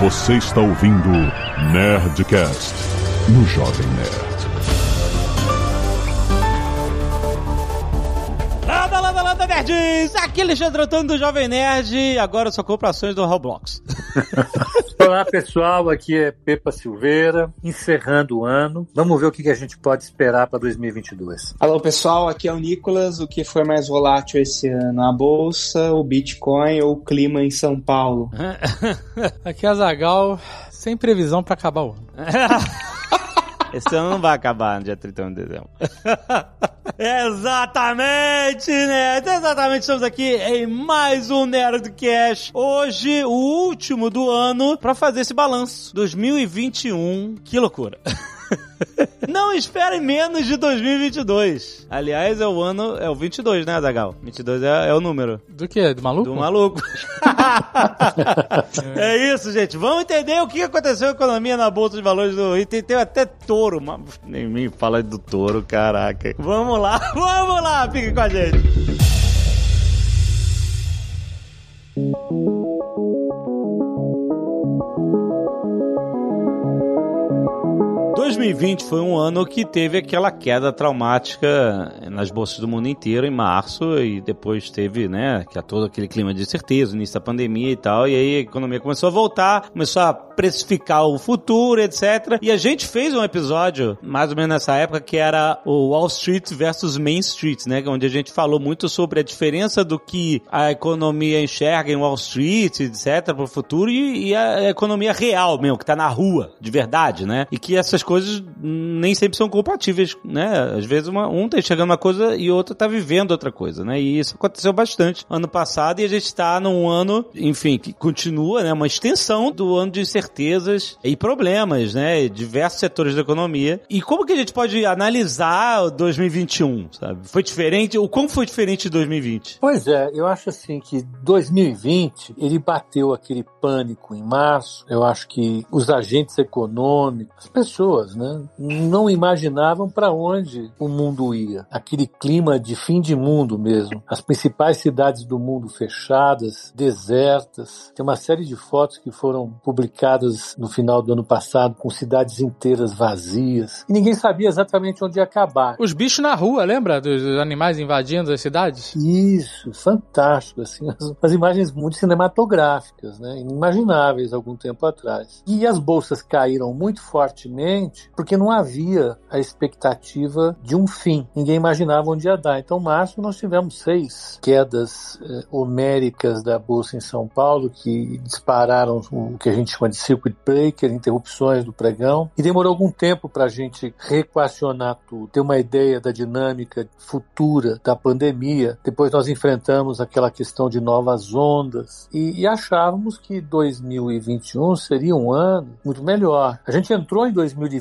Você está ouvindo Nerdcast no Jovem Nerd. Landa, landa, landa, nerds! Aqui é Alexandre Antônio do Jovem Nerd. Agora eu só compro ações do Roblox. Olá pessoal, aqui é Pepa Silveira, encerrando o ano. Vamos ver o que a gente pode esperar para 2022. Alô pessoal, aqui é o Nicolas. O que foi mais volátil esse ano? A bolsa, o Bitcoin ou o clima em São Paulo? aqui é a Zagal, sem previsão para acabar o ano. Esse ano não vai acabar no dia 31 de dezembro. Exatamente, Nerd! Exatamente, estamos aqui em mais um Nerdcast. Hoje, o último do ano, para fazer esse balanço. 2021, que loucura! Não esperem menos de 2022. Aliás, é o ano, é o 22, né, Dagal? 22 é, é o número. Do que? Do maluco? Do maluco. é isso, gente. Vamos entender o que aconteceu com a economia na Bolsa de Valores do Rio. Tem, tem até touro. Mas nem me fala do touro, caraca. Vamos lá, vamos lá. Fique com a gente. 2020 foi um ano que teve aquela queda traumática nas bolsas do mundo inteiro em março e depois teve, né, que é todo aquele clima de incerteza, início da pandemia e tal, e aí a economia começou a voltar, começou a precificar o futuro, etc. E a gente fez um episódio, mais ou menos nessa época, que era o Wall Street versus Main Street, né, onde a gente falou muito sobre a diferença do que a economia enxerga em Wall Street, etc, para o futuro e, e, a economia real mesmo, que tá na rua, de verdade, né? E que essas coisas nem sempre são compatíveis, né? Às vezes uma, um tá enxergando uma coisa e outro tá vivendo outra coisa, né? E isso aconteceu bastante ano passado e a gente tá num ano, enfim, que continua, né? Uma extensão do ano de incertezas e problemas, né? Diversos setores da economia. E como que a gente pode analisar o 2021, sabe? Foi diferente? O como foi diferente de 2020? Pois é, eu acho assim que 2020 ele bateu aquele pânico em março. Eu acho que os agentes econômicos, as pessoas, né, não imaginavam para onde o mundo ia. Aquele clima de fim de mundo mesmo. As principais cidades do mundo fechadas, desertas. Tem uma série de fotos que foram publicadas no final do ano passado com cidades inteiras vazias. E ninguém sabia exatamente onde ia acabar. Os bichos na rua, lembra? Dos animais invadindo as cidades? Isso, fantástico. Assim, as, as imagens muito cinematográficas, né? inimagináveis algum tempo atrás. E as bolsas caíram muito fortemente porque não havia a expectativa de um fim. Ninguém imaginava onde ia dar. Então, março, nós tivemos seis quedas eh, homéricas da bolsa em São Paulo que dispararam o que a gente chama de circuit breaker, interrupções do pregão. E demorou algum tempo para a gente reequacionar tudo, ter uma ideia da dinâmica futura da pandemia. Depois nós enfrentamos aquela questão de novas ondas e, e achávamos que 2021 seria um ano muito melhor. A gente entrou em 2021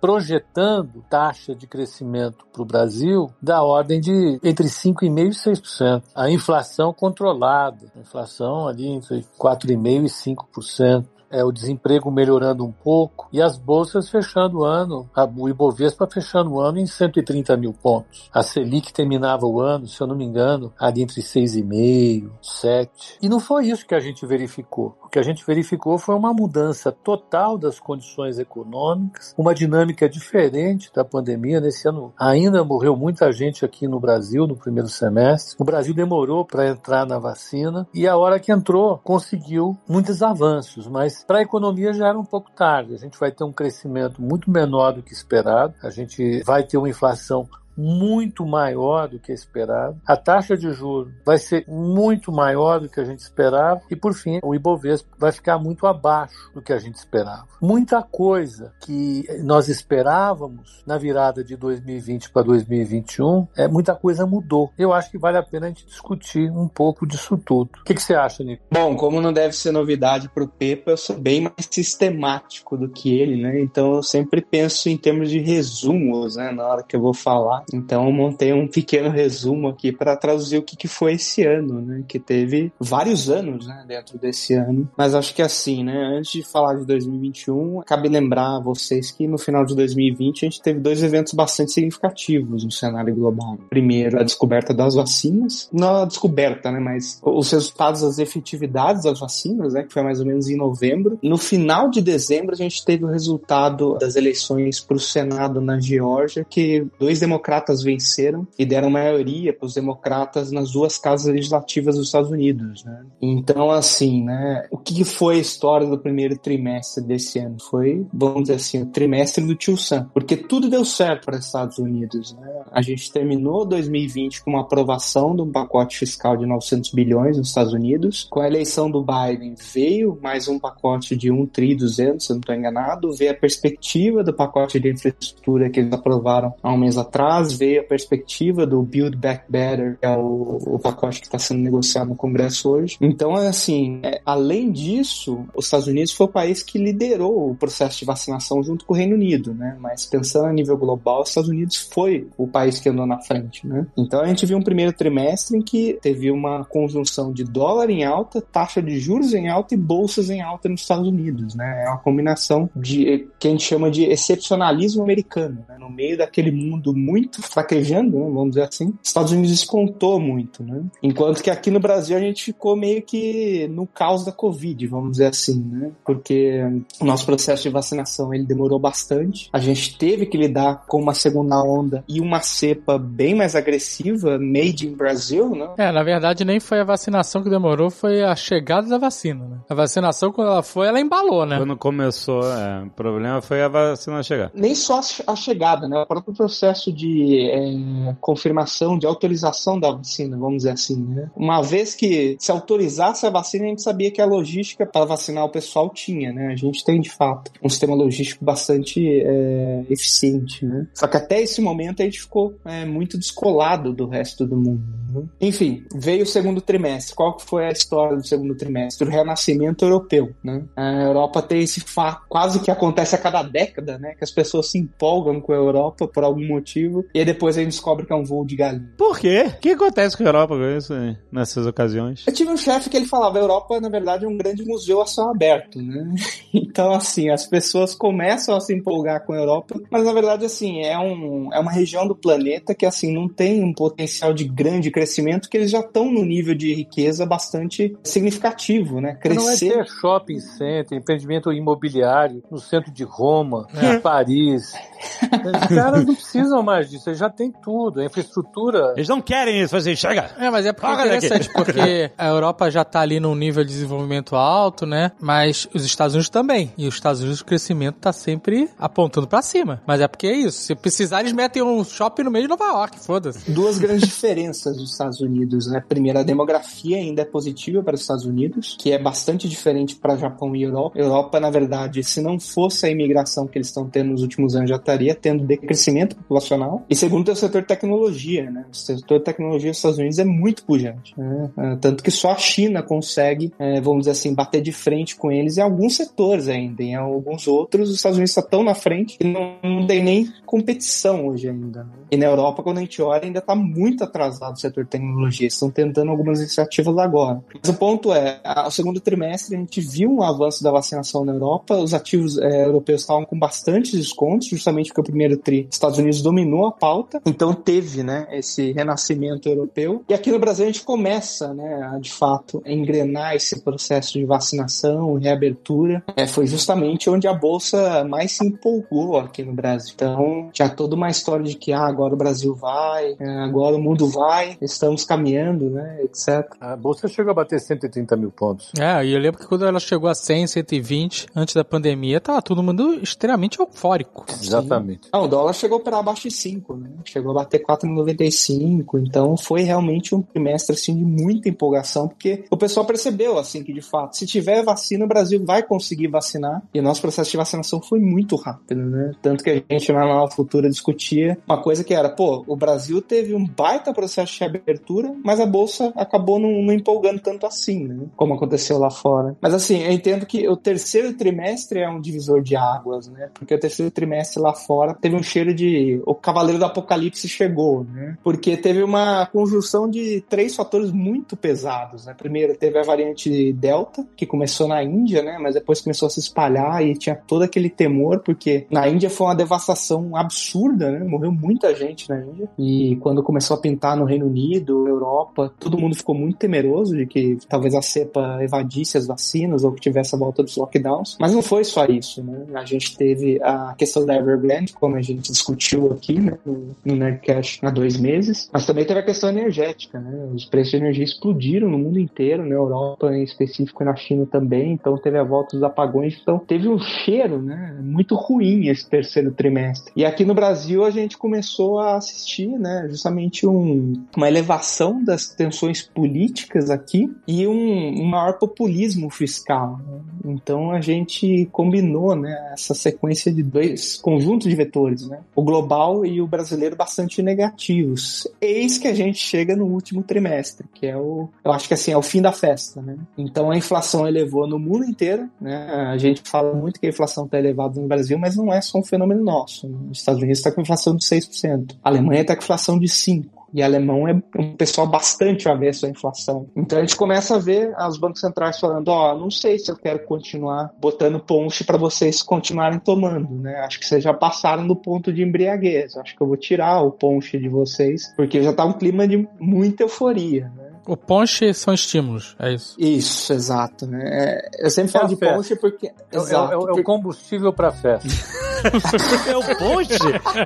projetando taxa de crescimento para o Brasil da ordem de entre 5,5% e 6%. A inflação controlada, a inflação ali entre 4,5% e 5% é, o desemprego melhorando um pouco e as bolsas fechando o ano, a, o Ibovespa fechando o ano em 130 mil pontos. A Selic terminava o ano, se eu não me engano, ali entre 6,5, 7. E não foi isso que a gente verificou. O que a gente verificou foi uma mudança total das condições econômicas, uma dinâmica diferente da pandemia. Nesse ano ainda morreu muita gente aqui no Brasil no primeiro semestre. O Brasil demorou para entrar na vacina e a hora que entrou conseguiu muitos avanços, mas para a economia já era um pouco tarde. A gente vai ter um crescimento muito menor do que esperado. A gente vai ter uma inflação muito maior do que esperado. A taxa de juros vai ser muito maior do que a gente esperava. E, por fim, o Ibovespa vai ficar muito abaixo do que a gente esperava. Muita coisa que nós esperávamos na virada de 2020 para 2021, é, muita coisa mudou. Eu acho que vale a pena a gente discutir um pouco disso tudo. O que, que você acha, Nico? Bom, como não deve ser novidade para o Pepa, eu sou bem mais sistemático do que ele, né? Então eu sempre penso em termos de resumos, né? Na hora que eu vou falar. Então eu montei um pequeno resumo aqui para traduzir o que, que foi esse ano, né? Que teve vários anos, né, dentro desse ano. Mas acho que assim, né, antes de falar de 2021, cabe lembrar a vocês que no final de 2020 a gente teve dois eventos bastante significativos no cenário global. Primeiro, a descoberta das vacinas. Não a descoberta, né, mas os resultados das efetividades das vacinas, né, que foi mais ou menos em novembro. No final de dezembro, a gente teve o resultado das eleições para o Senado na Geórgia, que dois democratas venceram e deram maioria para os democratas nas duas casas legislativas dos Estados Unidos, né? Então, assim, né, o que foi a história do primeiro trimestre desse ano? Foi, vamos dizer assim, o trimestre do tio Sam, porque tudo deu certo para os Estados Unidos, né? A gente terminou 2020 com uma aprovação de um pacote fiscal de 900 bilhões nos Estados Unidos. Com a eleição do Biden veio mais um pacote de 1 tri 200, se não estou enganado, veio a perspectiva do pacote de infraestrutura que eles aprovaram há um mês atrás, veio a perspectiva do Build Back Better, que é o, o pacote que está sendo negociado no Congresso hoje. Então, é assim, é, além disso, os Estados Unidos foi o país que liderou o processo de vacinação junto com o Reino Unido, né? Mas pensando a nível global, os Estados Unidos foi o país que andou na frente, né? Então a gente viu um primeiro trimestre em que teve uma conjunção de dólar em alta, taxa de juros em alta e bolsas em alta nos Estados Unidos, né? É uma combinação de que a gente chama de excepcionalismo americano, né? No meio daquele mundo muito fraquejando, né? vamos dizer assim, Estados Unidos despontou muito, né? Enquanto que aqui no Brasil a gente ficou meio que no caos da Covid, vamos dizer assim, né? Porque o nosso processo de vacinação ele demorou bastante. A gente teve que lidar com uma segunda onda e uma cepa bem mais agressiva, made in Brasil, né? É, na verdade nem foi a vacinação que demorou, foi a chegada da vacina, né? A vacinação quando ela foi, ela embalou, né? Quando começou, é, o problema foi a vacina chegar. Nem só a chegada, né? O próprio processo de é, confirmação, de autorização da vacina, vamos dizer assim, né? Uma vez que se autorizasse a vacina, a gente sabia que a logística para vacinar o pessoal tinha, né? A gente tem, de fato, um sistema logístico bastante é, eficiente, né? Só que até esse momento a gente ficou é, muito descolado do resto do mundo. Né? Enfim, veio o segundo trimestre. Qual que foi a história do segundo trimestre? O renascimento europeu, né? A Europa tem esse fato quase que acontece a cada década, né? Que as pessoas se empolgam com a Europa por algum motivo e aí depois a gente descobre que é um voo de galinha. Por quê? O que acontece com a Europa com isso nessas ocasiões? Eu tive um chefe que ele falava, a Europa, na verdade, é um grande museu a céu aberto, né? Então, assim, as pessoas começam a se empolgar com a Europa, mas na verdade, assim, é, um, é uma região do planeta que, assim, não tem um potencial de grande crescimento, que eles já estão no nível de riqueza bastante significativo, né? Crescer... Não vai ter shopping center, empreendimento imobiliário no centro de Roma, é. Paris. Os caras não precisam mais disso, eles já têm tudo, a infraestrutura. Eles não querem isso, assim, chega! É, mas é porque é interessante, porque a Europa já tá ali num nível de desenvolvimento alto, né? Mas os Estados Unidos também. E os Estados Unidos o crescimento tá sempre apontando para cima. Mas é porque é isso. Se precisar, eles metem um shopping no meio de Nova York, foda-se. Duas grandes diferenças dos Estados Unidos, né? Primeiro, a demografia ainda é positiva para os Estados Unidos, que é bastante diferente para Japão e Europa. Europa, na verdade, se não fosse a imigração que eles estão tendo nos últimos anos, já estaria tendo decrescimento populacional. E segundo, tem o setor tecnologia, né? O setor tecnologia dos Estados Unidos é muito pujante. Né? É, tanto que só a China consegue, é, vamos dizer assim, bater de frente com eles em alguns setores ainda. Em alguns outros, os Estados Unidos estão tão na frente que não, tem nem competição hoje ainda. Né? E na Europa, quando a gente olha, ainda está muito atrasado o setor tecnologia. Estão tentando algumas iniciativas agora. Mas o ponto é, ao segundo trimestre, a gente viu um avanço da vacinação na Europa. Os ativos é, europeus estavam com bastantes descontos, justamente porque o primeiro tri, Estados Unidos dominou a pauta. Então teve, né, esse renascimento europeu. E aqui no Brasil a gente começa, né, a, de fato, engrenar esse processo de vacinação reabertura. É, foi justamente onde a bolsa mais se empolgou aqui no Brasil. Então, já toda uma história de que ah, agora o Brasil vai, é, agora o mundo vai, estamos caminhando, né, etc. A bolsa chegou a bater 130 mil pontos. É, e eu lembro que quando ela chegou a 100, 120, antes da pandemia, tava todo mundo extremamente eufórico. Exatamente. Ah, o dólar chegou para abaixo de 5, né? Chegou a bater 4,95, então foi realmente um trimestre assim de muita empolgação, porque o pessoal percebeu assim que de fato, se tiver vacina, o Brasil vai conseguir vacinar, e o nosso processo de vacinação foi muito rápido, né? Tanto que a gente na Nova Futura discutia uma coisa que era, pô, o Brasil teve um baita processo de abertura, mas a bolsa acabou não, não empolgando tanto assim, né? Como aconteceu lá fora. Mas assim, eu entendo que o terceiro trimestre é um divisor de águas, né? Porque o terceiro trimestre lá fora teve um cheiro de o cavaleiro Cavaleiro do Apocalipse chegou, né? Porque teve uma conjunção de três fatores muito pesados, né? Primeiro, teve a variante Delta, que começou na Índia, né? Mas depois começou a se espalhar e tinha todo aquele temor, porque na Índia foi uma devastação absurda, né? Morreu muita gente na Índia. E quando começou a pintar no Reino Unido, Europa, todo mundo ficou muito temeroso de que talvez a cepa evadisse as vacinas ou que tivesse a volta dos lockdowns. Mas não foi só isso, né? A gente teve a questão da Evergrande, como a gente discutiu aqui, né? No, Nerdcast há dois meses. Mas também teve a questão energética, né? Os preços de energia explodiram no mundo inteiro, na Europa em específico e na China também. Então teve a volta dos apagões. Então teve um cheiro, né? Muito ruim esse terceiro trimestre. E aqui no Brasil a gente começou a assistir, né? Justamente um, uma elevação das tensões políticas aqui e um, um maior populismo fiscal. Né? Então a gente combinou, né? Essa sequência de dois conjuntos de vetores, né? O global e o brasileiro bastante negativos. Eis que a gente chega no último trimestre, que é o, eu acho que assim é o fim da festa, né? Então a inflação elevou no mundo inteiro, né? A gente fala muito que a inflação está elevada no Brasil, mas não é só um fenômeno nosso. Né? Os Estados Unidos está com inflação de 6%, a Alemanha está com inflação de 5%. E alemão é um pessoal bastante avesso à inflação. Então a gente começa a ver os bancos centrais falando: ó, oh, não sei se eu quero continuar botando ponche para vocês continuarem tomando, né? Acho que vocês já passaram do ponto de embriaguez. Acho que eu vou tirar o ponche de vocês, porque já tá um clima de muita euforia, né? O ponche são estímulos, é isso. Isso, exato. Né? É, eu sempre falo é de festa. ponche porque. É, exato, é, é, é o combustível para festa. é o ponche?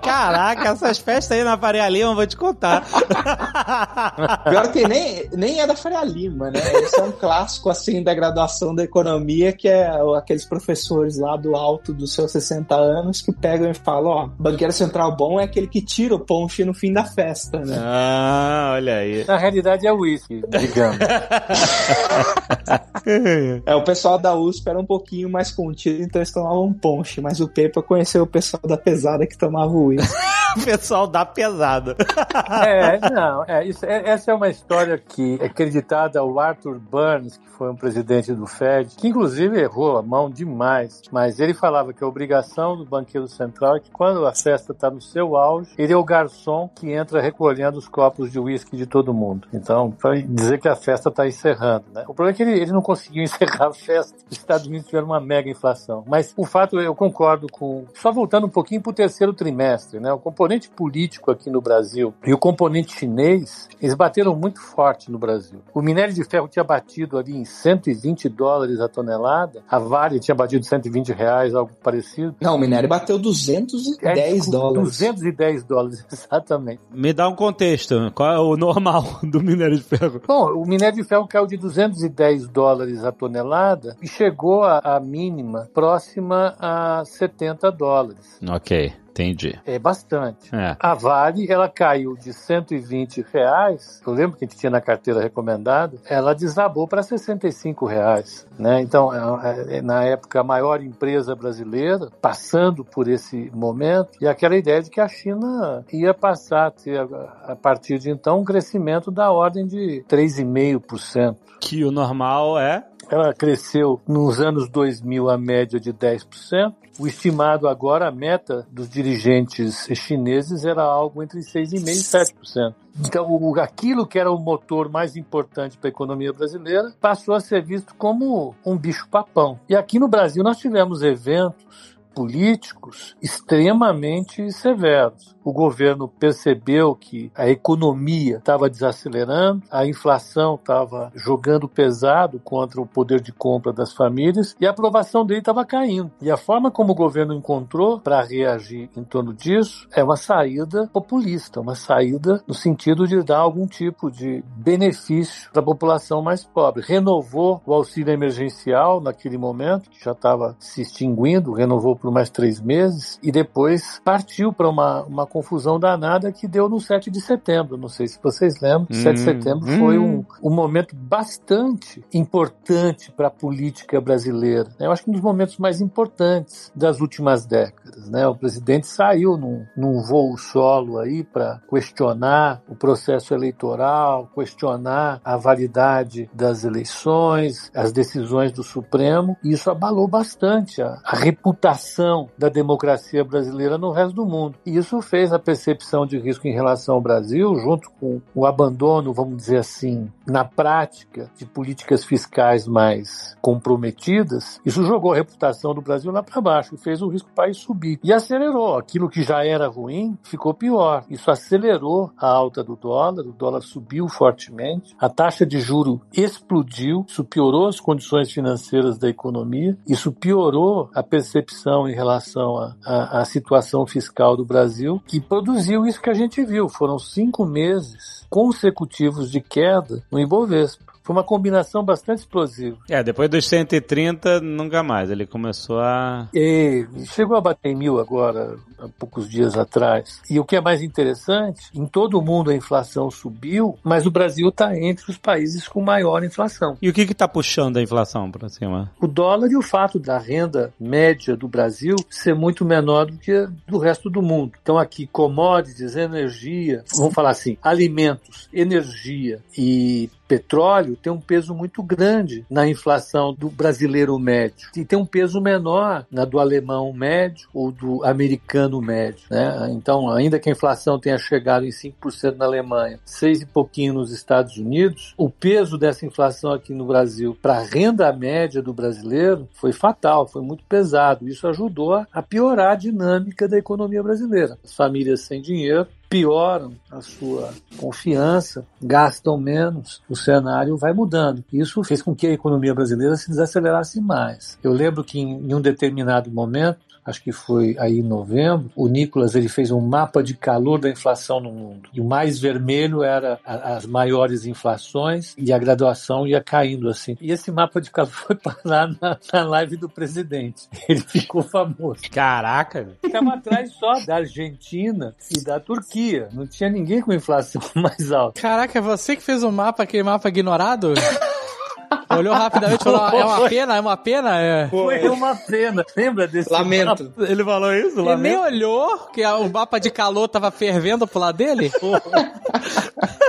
Caraca, essas festas aí na Faria Lima, vou te contar. Pior que nem, nem é da Faria Lima, né? Esse é um clássico, assim, da graduação da economia, que é aqueles professores lá do alto dos seus 60 anos que pegam e falam: ó, banqueiro central bom é aquele que tira o ponche no fim da festa, né? Ah, olha aí. Na realidade é o uísque digamos. é, o pessoal da USP era um pouquinho mais contido, então eles tomavam ponche, mas o Pepa conheceu o pessoal da pesada que tomava uísque. o pessoal da pesada. é, não, é, isso, é, essa é uma história que é acreditada ao Arthur Burns, que foi um presidente do Fed, que inclusive errou a mão demais, mas ele falava que a obrigação do banqueiro central é que quando a festa está no seu auge, ele é o garçom que entra recolhendo os copos de uísque de todo mundo. Então, para dizer que a festa está encerrando, né? O problema é que ele, ele não conseguiu encerrar a festa. Os Estados Unidos tiveram uma mega inflação. Mas o fato, eu concordo com. Só voltando um pouquinho para o terceiro trimestre, né? O componente político aqui no Brasil e o componente chinês, eles bateram muito forte no Brasil. O minério de ferro tinha batido ali em 120 dólares a tonelada, a Vale tinha batido 120 reais, algo parecido. Não, o minério bateu 210 é, dólares. 210 dólares, exatamente. Me dá um contexto. Qual é o normal do minério de ferro? ferro? Bom, o minério de ferro caiu de 210 dólares a tonelada e chegou à mínima próxima a 70 dólares. Ok. Entendi. É bastante. É. A Vale, ela caiu de 120 reais, eu lembro que a gente tinha na carteira recomendada, ela desabou para 65 reais. Né? Então, é, é, na época, a maior empresa brasileira, passando por esse momento, e aquela ideia de que a China ia passar a ter, a partir de então, um crescimento da ordem de 3,5%. Que o normal é ela cresceu nos anos 2000 a média de 10%. O estimado agora, a meta dos dirigentes chineses era algo entre 6,5% e 7%. Então, aquilo que era o motor mais importante para a economia brasileira passou a ser visto como um bicho-papão. E aqui no Brasil nós tivemos eventos políticos extremamente severos. O governo percebeu que a economia estava desacelerando, a inflação estava jogando pesado contra o poder de compra das famílias e a aprovação dele estava caindo. E a forma como o governo encontrou para reagir em torno disso é uma saída populista, uma saída no sentido de dar algum tipo de benefício para a população mais pobre. Renovou o auxílio emergencial naquele momento, que já estava se extinguindo, renovou por mais três meses e depois partiu para uma, uma confusão danada que deu no 7 de setembro. Não sei se vocês lembram, hum, 7 de setembro hum. foi um, um momento bastante importante para a política brasileira. Eu acho que um dos momentos mais importantes das últimas décadas. Né? O presidente saiu num, num voo solo aí para questionar o processo eleitoral, questionar a validade das eleições, as decisões do Supremo, e isso abalou bastante a, a reputação da democracia brasileira no resto do mundo. E isso fez a percepção de risco em relação ao Brasil, junto com o abandono, vamos dizer assim, na prática, de políticas fiscais mais comprometidas, isso jogou a reputação do Brasil lá para baixo, fez o risco país subir. E acelerou. Aquilo que já era ruim ficou pior. Isso acelerou a alta do dólar, o dólar subiu fortemente, a taxa de juro explodiu, isso piorou as condições financeiras da economia, isso piorou a percepção em relação à situação fiscal do Brasil, que produziu isso que a gente viu. Foram cinco meses consecutivos de queda no Ibovespa. Foi uma combinação bastante explosiva. É, depois dos 130, nunca mais. Ele começou a. E chegou a bater em mil agora, há poucos dias atrás. E o que é mais interessante, em todo o mundo a inflação subiu, mas o Brasil está entre os países com maior inflação. E o que está puxando a inflação para cima? O dólar e o fato da renda média do Brasil ser muito menor do que do resto do mundo. Então aqui commodities, energia, vamos falar assim, alimentos, energia e petróleo tem um peso muito grande na inflação do brasileiro médio e tem um peso menor na do alemão médio ou do americano médio. Né? Então, ainda que a inflação tenha chegado em 5% na Alemanha, 6 e pouquinho nos Estados Unidos, o peso dessa inflação aqui no Brasil para a renda média do brasileiro foi fatal, foi muito pesado. Isso ajudou a piorar a dinâmica da economia brasileira. As famílias sem dinheiro pioram a sua confiança, gastam menos, o cenário vai mudando. Isso fez com que a economia brasileira se desacelerasse mais. Eu lembro que em, um determinado momento, acho que foi aí em novembro, o Nicolas ele fez um mapa de calor da inflação no mundo. E o mais vermelho era a, as maiores inflações e a graduação ia caindo assim. E esse mapa de calor foi parar na, na live do presidente. Ele ficou famoso. Caraca! Ficava atrás só da Argentina e da Turquia. Não tinha ninguém com inflação mais alta. Caraca, é você que fez o mapa, aquele mapa ignorado? Olhou rapidamente e falou: é uma pena, é uma pena? É. Foi uma pena. Lembra desse Lamento. mapa? Ele falou isso? Ele nem olhou, que o mapa de calor tava fervendo pro lado dele.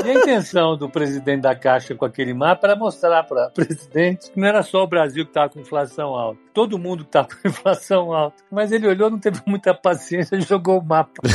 E a intenção do presidente da Caixa com aquele mapa era mostrar para o presidente que não era só o Brasil que estava com inflação alta. Todo mundo estava com inflação alta. Mas ele olhou, não teve muita paciência e jogou o mapa de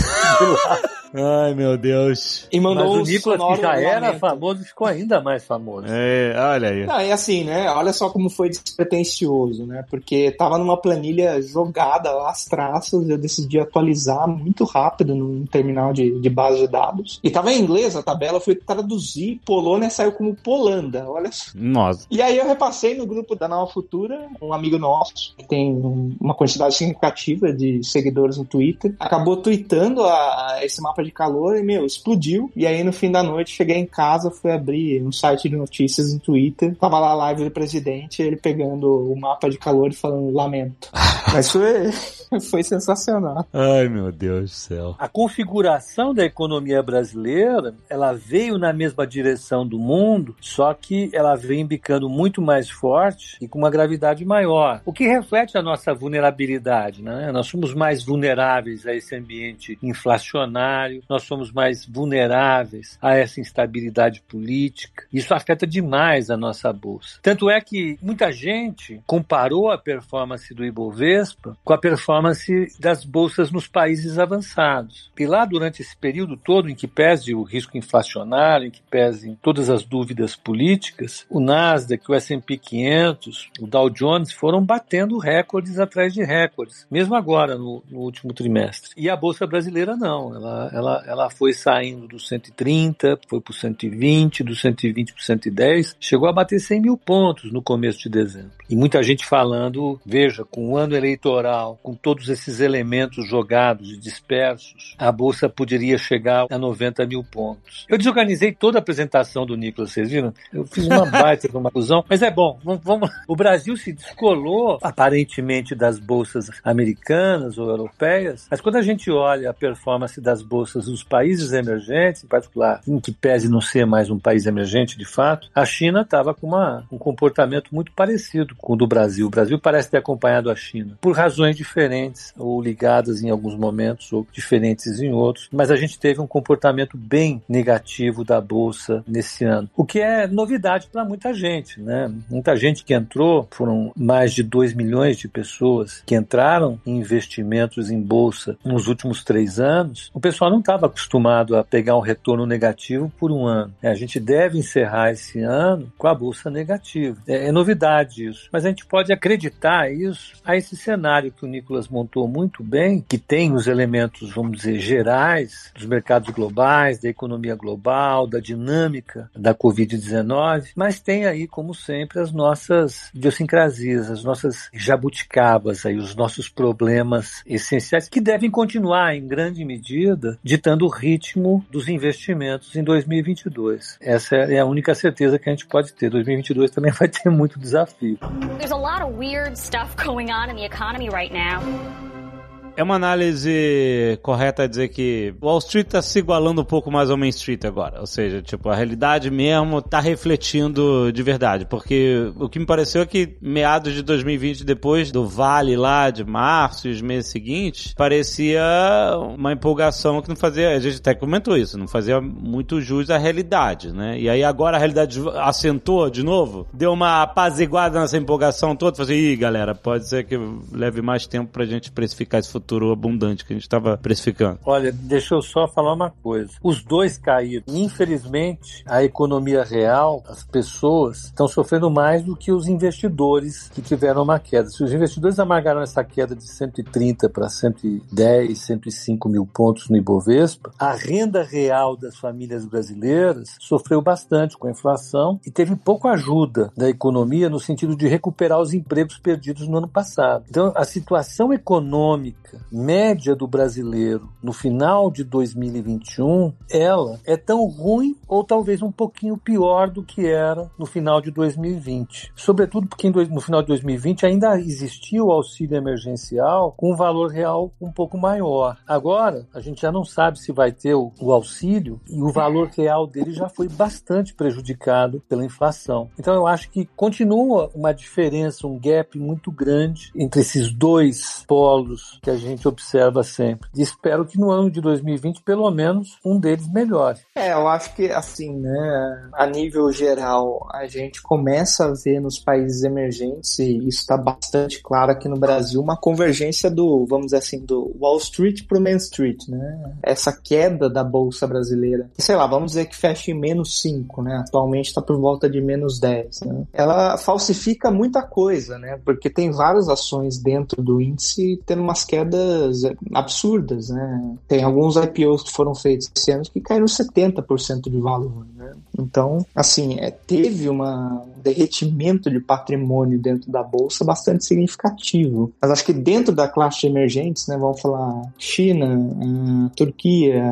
lado. Ai, meu Deus. E mandou Mas o Nicolas, que já era lamento. famoso, ficou ainda mais famoso. É, olha aí. Não, e assim, né? Olha só como foi despretensioso, né? Porque tava numa planilha jogada lá, as traças, eu decidi atualizar muito rápido num terminal de, de base de dados. E tava em inglês a tabela, fui traduzir, Polônia saiu como Polanda, olha só. Nossa. E aí eu repassei no grupo da Nova Futura, um amigo nosso, que tem um- uma quantidade significativa de seguidores no Twitter, acabou tweetando a, a esse mapa de calor e, meu, explodiu. E aí no fim da noite cheguei em casa, fui abrir um site de notícias no Twitter, tava lá live do presidente, ele pegando o mapa de calor e falando lamento. Mas foi, foi sensacional. Ai, meu Deus do céu. A configuração da economia brasileira, ela veio na mesma direção do mundo, só que ela vem bicando muito mais forte e com uma gravidade maior. O que reflete a nossa vulnerabilidade, né? Nós somos mais vulneráveis a esse ambiente inflacionário, nós somos mais vulneráveis a essa instabilidade política. Isso afeta demais a nossa bolsa. Tanto é que muita gente comparou a performance do Ibovespa com a performance das bolsas nos países avançados. E lá, durante esse período todo em que pese o risco inflacionário, em que pesem todas as dúvidas políticas, o Nasdaq, o S&P 500, o Dow Jones foram batendo recordes atrás de recordes, mesmo agora, no, no último trimestre. E a Bolsa Brasileira não, ela, ela, ela foi saindo do 130, foi para o 120, do 120 para o 110, chegou a bater 100 mil pontos no começo de dezembro. E muita gente falando, veja, com o ano eleitoral, com todos esses elementos jogados e dispersos, a Bolsa poderia chegar a 90 mil pontos. Eu desorganizei toda a apresentação do Nicolas, vocês viram? Eu fiz uma baita de uma fusão, mas é bom, vamos, vamos- o Brasil se descolou aparentemente das bolsas americanas ou europeias, mas quando a gente olha a performance das bolsas dos países emergentes, em particular, em que pese não ser mais um país emergente de fato, a China estava com uma, um comportamento muito parecido com o do Brasil. O Brasil parece ter acompanhado a China, por razões diferentes diferentes, ou ligadas em alguns momentos, ou diferentes em outros, mas a gente teve um comportamento bem negativo da Bolsa nesse ano, o que é novidade para muita gente, né? Muita gente que entrou, foram mais de 2 milhões de pessoas que entraram em investimentos em Bolsa nos últimos três anos, o pessoal não estava acostumado a pegar um retorno negativo por um ano. A gente deve encerrar esse ano com a Bolsa negativa. É, é novidade isso, mas a gente pode acreditar isso a esse cenário que o Nicolas montou muito bem, que tem os elementos, vamos dizer, gerais dos mercados globais, da economia global, da dinâmica da Covid-19, mas tem aí, como sempre, as nossas idiosincrasias, as nossas jabuticabas, aí, os nossos problemas essenciais, que devem continuar, em grande medida, ditando o ritmo dos investimentos em 2022. Essa é a única certeza que a gente pode ter. 2022 também vai ter muito desafio. There's a lot of weird stuff going on in the economy right now. thank you É uma análise correta dizer que Wall Street está se igualando um pouco mais ao Main Street agora. Ou seja, tipo, a realidade mesmo está refletindo de verdade. Porque o que me pareceu é que meados de 2020, depois do vale lá de março e os meses seguintes, parecia uma empolgação que não fazia, a gente até comentou isso, não fazia muito jus à realidade, né? E aí agora a realidade assentou de novo, deu uma apaziguada nessa empolgação toda, fazer, ih, galera, pode ser que leve mais tempo pra gente precificar esse futuro futuro abundante que a gente estava precificando. Olha, deixa eu só falar uma coisa. Os dois caíram. Infelizmente, a economia real, as pessoas, estão sofrendo mais do que os investidores que tiveram uma queda. Se os investidores amargaram essa queda de 130 para 110, 105 mil pontos no Ibovespa, a renda real das famílias brasileiras sofreu bastante com a inflação e teve pouco ajuda da economia no sentido de recuperar os empregos perdidos no ano passado. Então, a situação econômica média do brasileiro no final de 2021, ela é tão ruim ou talvez um pouquinho pior do que era no final de 2020. Sobretudo porque no final de 2020 ainda existia o auxílio emergencial com um valor real um pouco maior. Agora, a gente já não sabe se vai ter o, o auxílio e o valor real dele já foi bastante prejudicado pela inflação. Então eu acho que continua uma diferença, um gap muito grande entre esses dois polos que a gente observa sempre. E espero que no ano de 2020, pelo menos, um deles melhore. É, eu acho que, assim, né, a nível geral, a gente começa a ver nos países emergentes, e isso está bastante claro aqui no Brasil, uma convergência do, vamos dizer assim, do Wall Street para o Main Street, né? Essa queda da Bolsa brasileira, sei lá, vamos dizer que fecha em menos 5, né? Atualmente está por volta de menos 10, né? Ela falsifica muita coisa, né? Porque tem várias ações dentro do índice tendo umas quedas quedas absurdas, né? Tem alguns IPOs que foram feitos esse ano que caíram 70% de valor, né? Então, assim, é, teve uma, um derretimento de patrimônio dentro da bolsa bastante significativo. Mas acho que dentro da classe de emergentes, né, vamos falar China, uh, Turquia,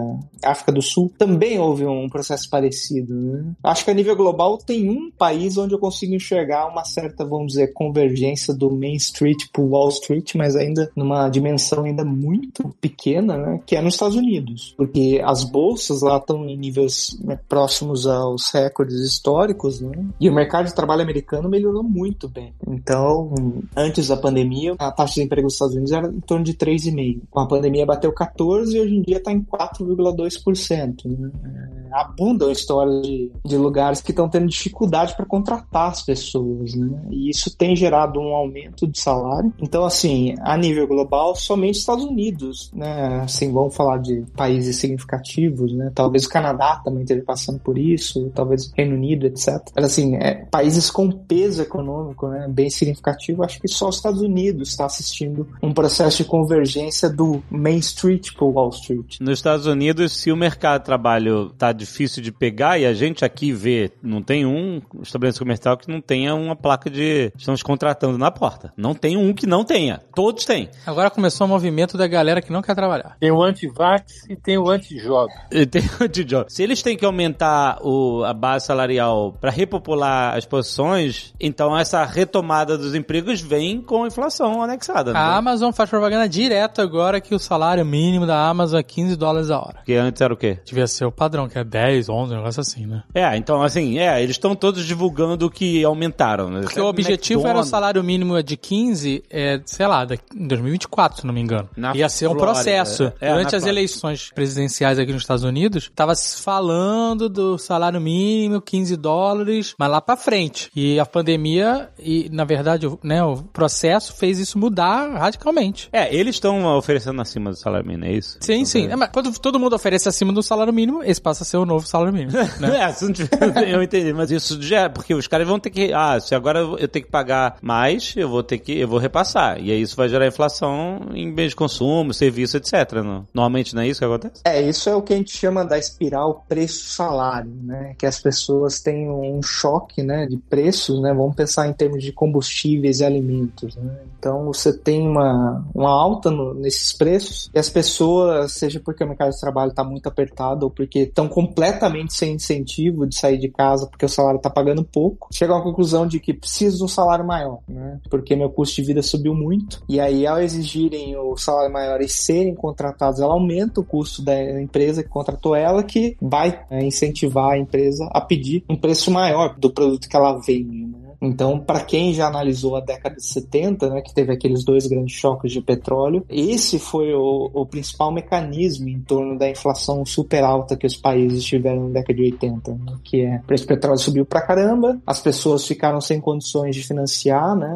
África do Sul, também houve um processo parecido. Né? Acho que a nível global tem um país onde eu consigo enxergar uma certa, vamos dizer, convergência do Main Street para Wall Street, mas ainda numa dimensão ainda muito pequena, né, que é nos Estados Unidos, porque as bolsas lá estão em níveis né, próximos aos recordes históricos, né, e o mercado de trabalho americano melhorou muito bem. Então, antes da pandemia, a taxa de emprego dos Estados Unidos era em torno de 3,5. Com a pandemia bateu 14 e hoje em dia está em 4,2%. Né? É, abundam histórias de, de lugares que estão tendo dificuldade para contratar as pessoas, né? E isso tem gerado um aumento de salário. Então, assim, a nível global, somente Estados Unidos, né? Assim, vamos falar de países significativos, né? Talvez o Canadá também esteja passando por isso, talvez o Reino Unido, etc. Mas, assim, é, países com peso econômico, né? Bem significativo, acho que só os Estados Unidos está assistindo um processo de convergência do Main Street para o Wall Street. Nos Estados Unidos, se o mercado de trabalho tá difícil de pegar e a gente aqui vê, não tem um estabelecimento comercial que não tenha uma placa de estamos contratando na porta. Não tem um que não tenha. Todos têm. Agora começou o movimento da galera que não quer trabalhar. Tem o anti-vax e tem o anti-job. E tem o anti-job. Se eles têm que aumentar o, a base salarial para repopular as posições, então essa retomada dos empregos vem com a inflação anexada. A Amazon faz propaganda direto agora que o salário mínimo da Amazon é 15 dólares a hora. Que antes era o quê? Devia ser o padrão, que é 10, 11, um negócio assim, né? É, então assim, é, eles estão todos divulgando que aumentaram, né? Porque o objetivo era o salário mínimo de 15, é, sei lá, em 2024, se não me engano. Na Ia ser um Flórida, processo. é, Durante na as Flórida. eleições presidenciais aqui nos Estados Unidos, tava falando do salário mínimo, 15 dólares, mas lá pra frente. E a pandemia, e na verdade, o- né, o processo fez isso mudar radicalmente. É, eles estão oferecendo acima do salário mínimo, é isso? Sim, sim. É, mas quando todo mundo oferece acima do salário mínimo, esse passa a ser o novo salário mínimo. né? É, se não tiver- eu entendi, mas isso já é, porque os caras vão ter que, ah, se agora eu eu tenho que pagar mais, eu vou ter que, eu vou repassar. E aí isso vai gerar inflação em bens de consumo, serviço, etc. Não? Normalmente não é isso que acontece? É, isso é o que a gente chama da espiral preço-salário, né? Que as pessoas têm um choque, né, de preços, né? Vamos pensar em termos de combustíveis e alimentos, né? Então você tem uma, uma alta no- nesses preços e as pessoas, seja porque o mercado de trabalho está muito apertado ou porque estão completamente sem incentivo de sair de casa porque o salário está pagando pouco, chegam à conclusão de que preciso de um salário maior, né? Porque meu custo de vida subiu muito e aí ao exigirem o salário maior e serem contratados, ela aumenta o custo da empresa que contratou ela, que vai é, incentivar a empresa a pedir um preço maior do produto que ela vende, né? Então, para quem já analisou a década de 70, né, que teve aqueles dois grandes choques de petróleo, esse foi o, o principal mecanismo em torno da inflação super alta que os países tiveram na década de 80, né, que é o preço do petróleo subiu pra caramba, as pessoas ficaram sem condições de financiar né,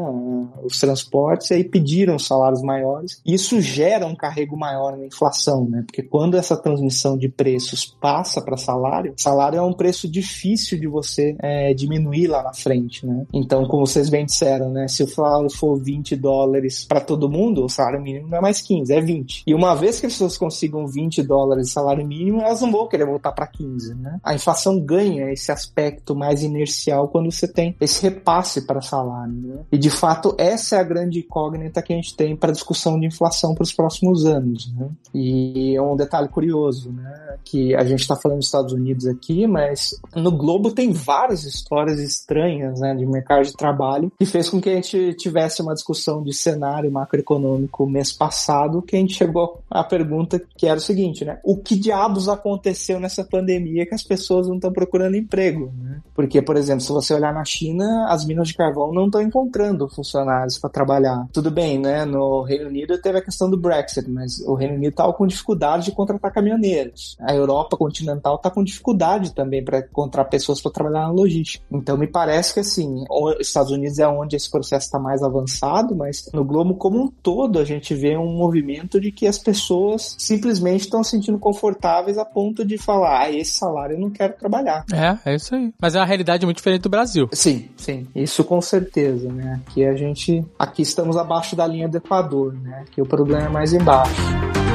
os transportes e aí pediram salários maiores. Isso gera um carrego maior na inflação, né, porque quando essa transmissão de preços passa para salário, salário é um preço difícil de você é, diminuir lá na frente, né? Então, como vocês bem disseram, né? Se o salário for 20 dólares para todo mundo, o salário mínimo não é mais 15, é 20. E uma vez que as pessoas consigam 20 dólares de salário mínimo, elas não vão querer voltar para 15, né? A inflação ganha esse aspecto mais inercial quando você tem esse repasse para salário, né? E de fato, essa é a grande incógnita que a gente tem para discussão de inflação para os próximos anos, né? E é um detalhe curioso, né? Que a gente está falando dos Estados Unidos aqui, mas no globo tem várias histórias estranhas, né? De mercado de trabalho, que fez com que a gente tivesse uma discussão de cenário macroeconômico mês passado, que a gente chegou à pergunta que era o seguinte, né? O que diabos aconteceu nessa pandemia que as pessoas não estão procurando emprego, né? Porque, por exemplo, se você olhar na China, as minas de carvão não estão encontrando funcionários para trabalhar. Tudo bem, né? No Reino Unido teve a questão do Brexit, mas o Reino Unido estava com dificuldade de contratar caminhoneiros. A Europa continental está com dificuldade também para encontrar pessoas para trabalhar na logística. Então, me parece que assim, os Estados Unidos é onde esse processo está mais avançado, mas no globo como um todo a gente vê um movimento de que as pessoas simplesmente estão se sentindo confortáveis a ponto de falar, ah, esse salário eu não quero trabalhar. É, é isso aí. Mas é uma realidade muito diferente do Brasil. Sim, sim, isso com certeza, né? Aqui a gente, aqui estamos abaixo da linha do Equador, né? Que o problema é mais embaixo.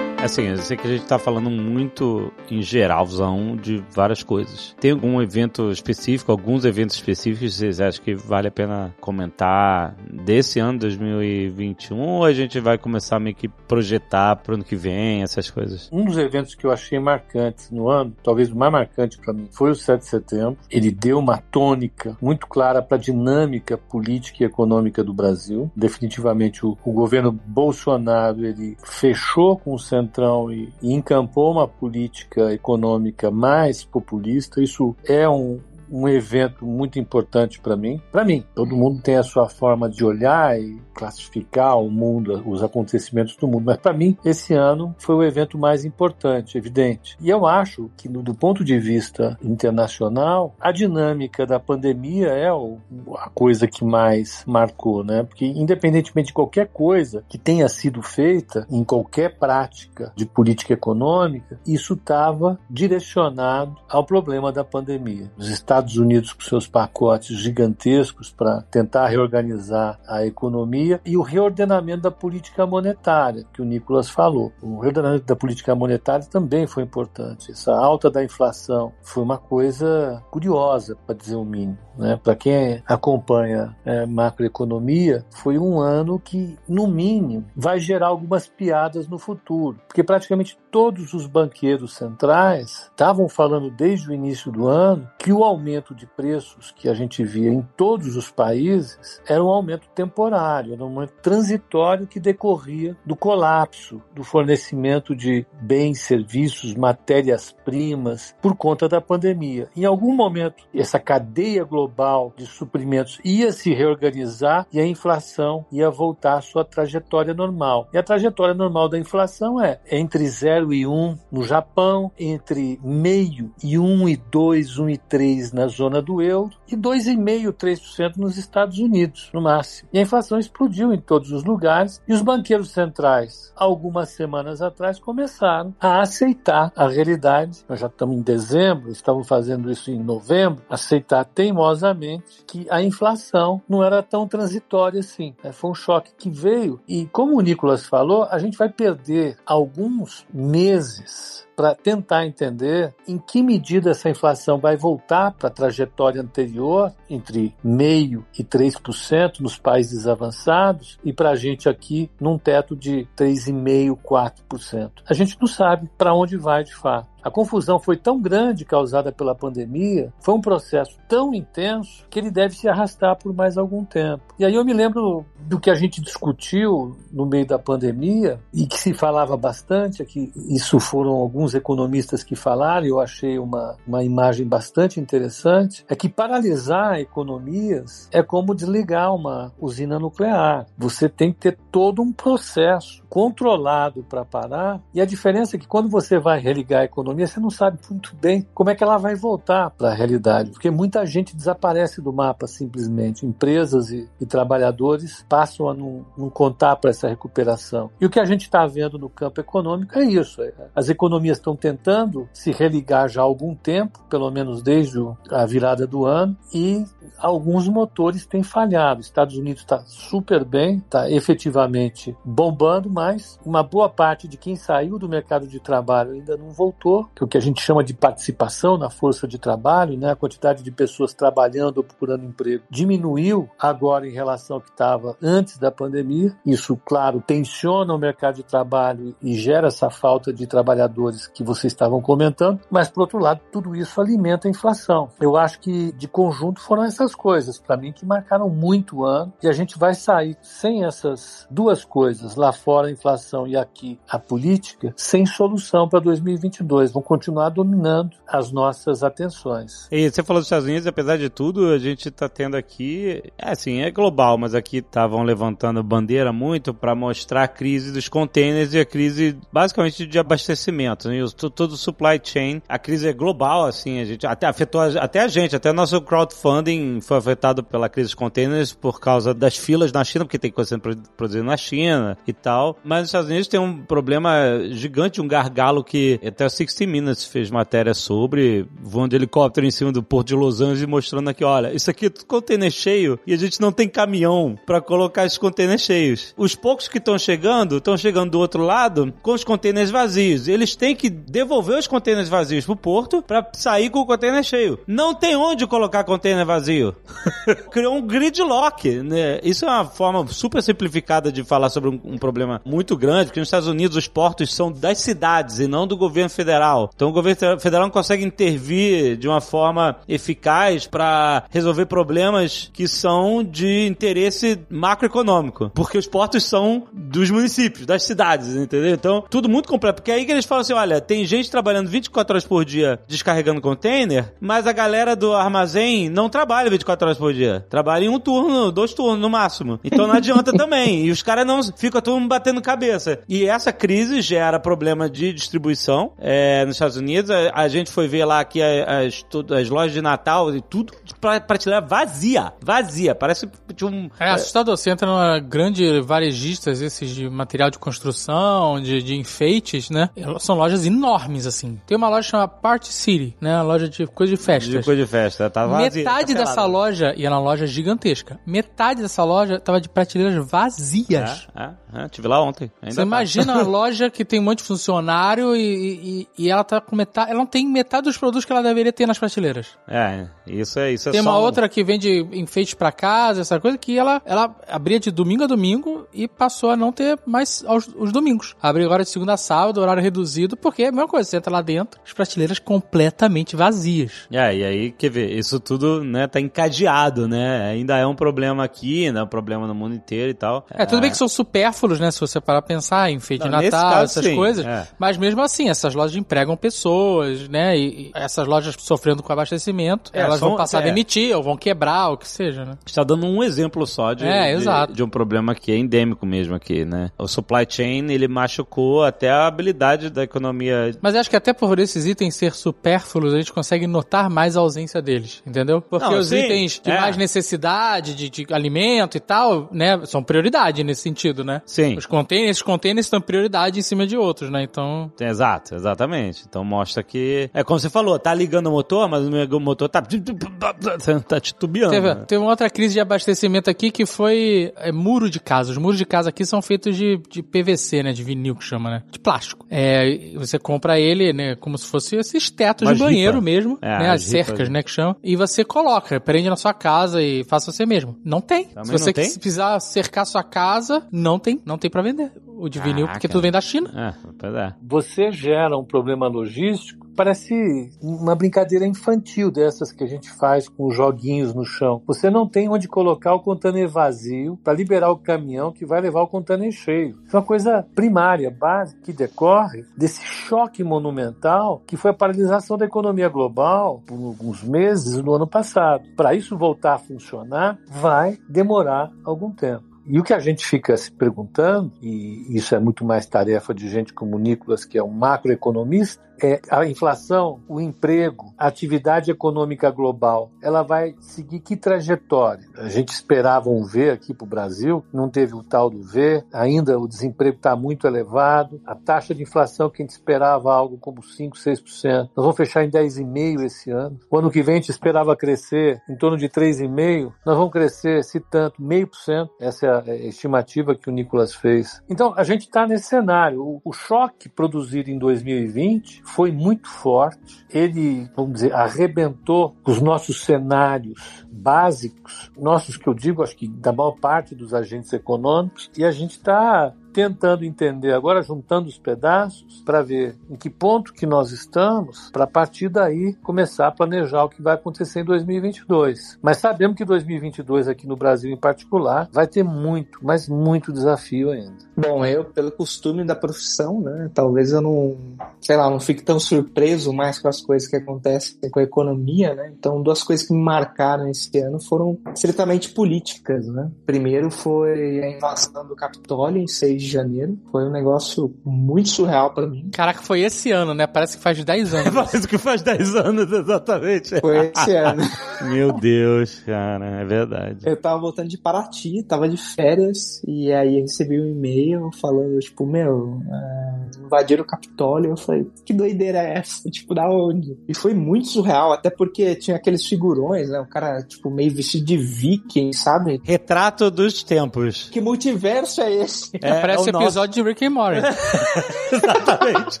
Assim, eu sei que a gente tá falando muito em geralzão de várias coisas. Tem algum evento específico, alguns eventos específicos que vocês acham que vale a pena comentar desse ano 2021 ou a gente vai começar a meio que projetar pro ano que vem, essas coisas? Um dos eventos que eu achei marcantes no ano, talvez o mais marcante para mim, foi o 7 de setembro. Ele deu uma tônica muito clara para a dinâmica política e econômica do Brasil. Definitivamente o, o governo Bolsonaro ele fechou com o Centrão e, e encampou uma política econômica mais populista. Isso é um um evento muito importante para mim. Para mim, todo mundo tem a sua forma de olhar e classificar o mundo, os acontecimentos do mundo, mas para mim esse ano foi o evento mais importante, evidente. E eu acho que do ponto de vista internacional, a dinâmica da pandemia é a coisa que mais marcou, né? Porque independentemente de qualquer coisa que tenha sido feita em qualquer prática de política econômica, isso estava direcionado ao problema da pandemia. Os Estados Unidos com seus pacotes gigantescos para tentar reorganizar a economia e o reordenamento da política monetária, que o Nicolas falou. O reordenamento da política monetária também foi importante. Essa alta da inflação foi uma coisa curiosa, para dizer o mínimo. Né? Para quem acompanha é, macroeconomia, foi um ano que, no mínimo, vai gerar algumas piadas no futuro, porque praticamente todos os banqueiros centrais estavam falando desde o início do ano que o aumento de preços que a gente via em todos os países era um aumento temporário, era um aumento transitório que decorria do colapso do fornecimento de bens, serviços, matérias-primas por conta da pandemia. Em algum momento, essa cadeia global de suprimentos ia se reorganizar e a inflação ia voltar à sua trajetória normal. E a trajetória normal da inflação é entre 0 e 1 no Japão, entre meio e 1 e 2, 1 e 3 na zona do euro e 2,5, 3% nos Estados Unidos, no máximo. E a inflação explodiu em todos os lugares e os banqueiros centrais, algumas semanas atrás, começaram a aceitar a realidade. Nós já estamos em dezembro, estavam fazendo isso em novembro, aceitar teimosamente que a inflação não era tão transitória assim. Né? Foi um choque que veio e, como o Nicolas falou, a gente vai perder alguns meses para tentar entender em que medida essa inflação vai voltar para a trajetória anterior, entre meio e 3% nos países avançados, e para a gente aqui num teto de 3,5%, 4%. A gente não sabe para onde vai de fato. A confusão foi tão grande causada pela pandemia, foi um processo tão intenso que ele deve se arrastar por mais algum tempo. E aí eu me lembro do que a gente discutiu no meio da pandemia e que se falava bastante, aqui isso foram alguns economistas que falaram, e eu achei uma, uma imagem bastante interessante, é que paralisar economias é como desligar uma usina nuclear. Você tem que ter todo um processo controlado para parar, e a diferença é que quando você vai religar a economia, você não sabe muito bem como é que ela vai voltar para a realidade, porque muita gente desaparece do mapa simplesmente. Empresas e, e trabalhadores passam a não, não contar para essa recuperação. E o que a gente está vendo no campo econômico é isso. É, as economias estão tentando se religar já há algum tempo, pelo menos desde a virada do ano, e alguns motores têm falhado. Estados Unidos está super bem, está efetivamente bombando, mas uma boa parte de quem saiu do mercado de trabalho ainda não voltou que é o que a gente chama de participação na força de trabalho, né? a quantidade de pessoas trabalhando ou procurando emprego diminuiu agora em relação ao que estava antes da pandemia. Isso, claro, tensiona o mercado de trabalho e gera essa falta de trabalhadores que vocês estavam comentando, mas, por outro lado, tudo isso alimenta a inflação. Eu acho que, de conjunto, foram essas coisas, para mim, que marcaram muito o ano e a gente vai sair sem essas duas coisas, lá fora a inflação e aqui a política, sem solução para 2022 vão continuar dominando as nossas atenções. E você falou dos Estados Unidos, apesar de tudo, a gente está tendo aqui, é assim, é global, mas aqui estavam levantando bandeira muito para mostrar a crise dos containers e a crise basicamente de abastecimento, né? todo o supply chain, a crise é global, assim, a gente até afetou até a gente, até nosso crowdfunding foi afetado pela crise dos containers por causa das filas na China, porque tem coisa sendo produzida na China e tal, mas os Estados Unidos tem um problema gigante, um gargalo que até o 60 Minas fez matéria sobre, voando de helicóptero em cima do porto de Los Angeles mostrando aqui, olha, isso aqui é tudo container cheio e a gente não tem caminhão para colocar esses containers cheios. Os poucos que estão chegando, estão chegando do outro lado com os containers vazios. Eles têm que devolver os containers vazios pro porto para sair com o container cheio. Não tem onde colocar container vazio. Criou um gridlock, né? Isso é uma forma super simplificada de falar sobre um, um problema muito grande, porque nos Estados Unidos os portos são das cidades e não do governo federal federal. Então o governo federal não consegue intervir de uma forma eficaz para resolver problemas que são de interesse macroeconômico, porque os portos são dos municípios, das cidades, entendeu? Então, tudo muito complexo. Porque é aí que eles falam assim, olha, tem gente trabalhando 24 horas por dia descarregando container, mas a galera do armazém não trabalha 24 horas por dia. Trabalha em um turno, dois turnos no máximo. Então não adianta também. E os caras não ficam todo mundo batendo cabeça. E essa crise gera problema de distribuição. É, nos Estados Unidos, a, a, gente foi ver lá aqui as, as lojas de Natal e tudo pra prateleira vazia. Vazia. Parece tipo um. É assustador. Você entra numa grande varejistas, esses de material de construção, de, de enfeites, né? São lojas enormes, assim. Tem uma loja chamada Party City, né? Uma loja de coisa de festa. De coisa de festa. Tá vazia. Metade tá dessa loja, e era uma loja gigantesca, metade dessa loja tava de prateleiras vazias. É, é, é. Tive lá ontem. Você tá. imagina uma loja que tem um monte de funcionário e, e, e ela tá com metade. Ela não tem metade dos produtos que ela deveria ter nas prateleiras. É, isso é isso é Tem uma outra que vende enfeites para casa, essa coisa, que ela, ela abria de domingo a domingo e passou a não ter mais aos, os domingos. Abre agora de segunda a sábado, horário reduzido, porque é a mesma coisa, você entra lá dentro, as prateleiras completamente vazias. É, e aí, quer ver, isso tudo, né, tá encadeado, né? Ainda é um problema aqui, né? Um problema no mundo inteiro e tal. É, tudo bem que são supérfluos, né? Se você parar pra pensar, enfeite de Não, nesse Natal, caso, essas sim, coisas. é. Mas mesmo assim, essas lojas empregam pessoas, né? E, e essas lojas sofrendo com abastecimento, É, elas são- vão passar a é. demitir ou vão quebrar, o que seja, né? está dando um exemplo só de, É, de, exato. de um problema que é endêmico mesmo aqui, né? O supply chain, ele machucou até a habilidade da economia. Mas acho que até por esses itens ser supérfluos, a gente consegue notar mais a ausência deles, entendeu? Porque Não, os sim, itens de é. mais necessidade, de, de alimento e tal, né, são prioridade nesse sentido, né? Sim. Os containers, esses containers são prioridade em cima de outros, né? Então, Exato, exatamente. Então mostra que. É como você falou, tá ligando o motor, mas o motor tá. tá titubeando. Teve, né? teve uma outra crise de abastecimento aqui que foi é, muro de casa. Os muros de casa aqui são feitos de, de PVC, né? De vinil que chama, né? De plástico. É, você compra ele, né? Como se fosse esses tetos de banheiro ripa. mesmo, É, né? As cercas, né? né? Que chama. E você coloca, prende na sua casa e faça você mesmo. Não tem. Também se você não tem? precisar cercar sua casa, não tem. Não tem pra vender. O de vinil, Ah, porque cara. tudo vem da China. É, pois é. Você gera um problema logístico parece uma brincadeira infantil dessas que a gente faz com joguinhos no chão. Você não tem onde colocar o container vazio para liberar o caminhão que vai levar o container cheio. Isso é uma coisa primária, básica, que decorre desse choque monumental que foi a paralisação da economia global por alguns meses no ano passado. Para isso voltar a funcionar, vai demorar algum tempo. E o que a gente fica se perguntando, e isso é muito mais tarefa de gente como Nicolas, que é um macroeconomista, é a inflação, o emprego, a atividade econômica global, ela vai seguir que trajetória? A gente esperava um V aqui para o Brasil, não teve o tal do V, ainda o desemprego está muito elevado, a taxa de inflação que a gente esperava algo como 5, 6%, nós vamos fechar em 10,5% esse ano. O ano que vem a gente esperava crescer em torno de 3,5%, nós vamos crescer, se tanto, 0,5%, essa é é a estimativa que o Nicolas fez. Então, a gente está nesse cenário. O choque produzido em 2020 foi muito forte. Ele, vamos dizer, arrebentou os nossos cenários básicos, nossos que eu digo, acho que da maior parte dos agentes econômicos, e a gente está tentando entender agora, juntando os pedaços, para ver em que ponto que nós estamos, para a partir daí começar a planejar o que vai acontecer em 2022. Mas sabemos que 2022 aqui no Brasil em particular vai ter muito, mas muito desafio ainda. Bom, eu, pelo costume da profissão, né, talvez eu não, sei lá, não fique tão surpreso mais com as coisas que acontecem com a economia, né? Então, duas coisas que me marcaram esse ano foram estritamente políticas, né? Primeiro foi a invasão do Capitólio em 6 de janeiro. Foi um negócio muito surreal para mim. Caraca, foi esse ano, né? Parece que faz 10 anos. Parece que faz 10 anos, exatamente. Foi esse ano. Meu Deus, cara, é verdade. Eu tava voltando de Paraty, tava de férias, e aí eu recebi um e-mail falando, tipo, meu, é, invadiram o Capitólio. Eu falei, que doideira é essa? Tipo, da onde? E foi muito surreal, até porque tinha aqueles figurões, né? O cara, tipo, meio vestido de viking, sabe? Retrato dos tempos. Que multiverso é esse? É, Parece é o nosso. episódio de Rick and Morty. Exatamente.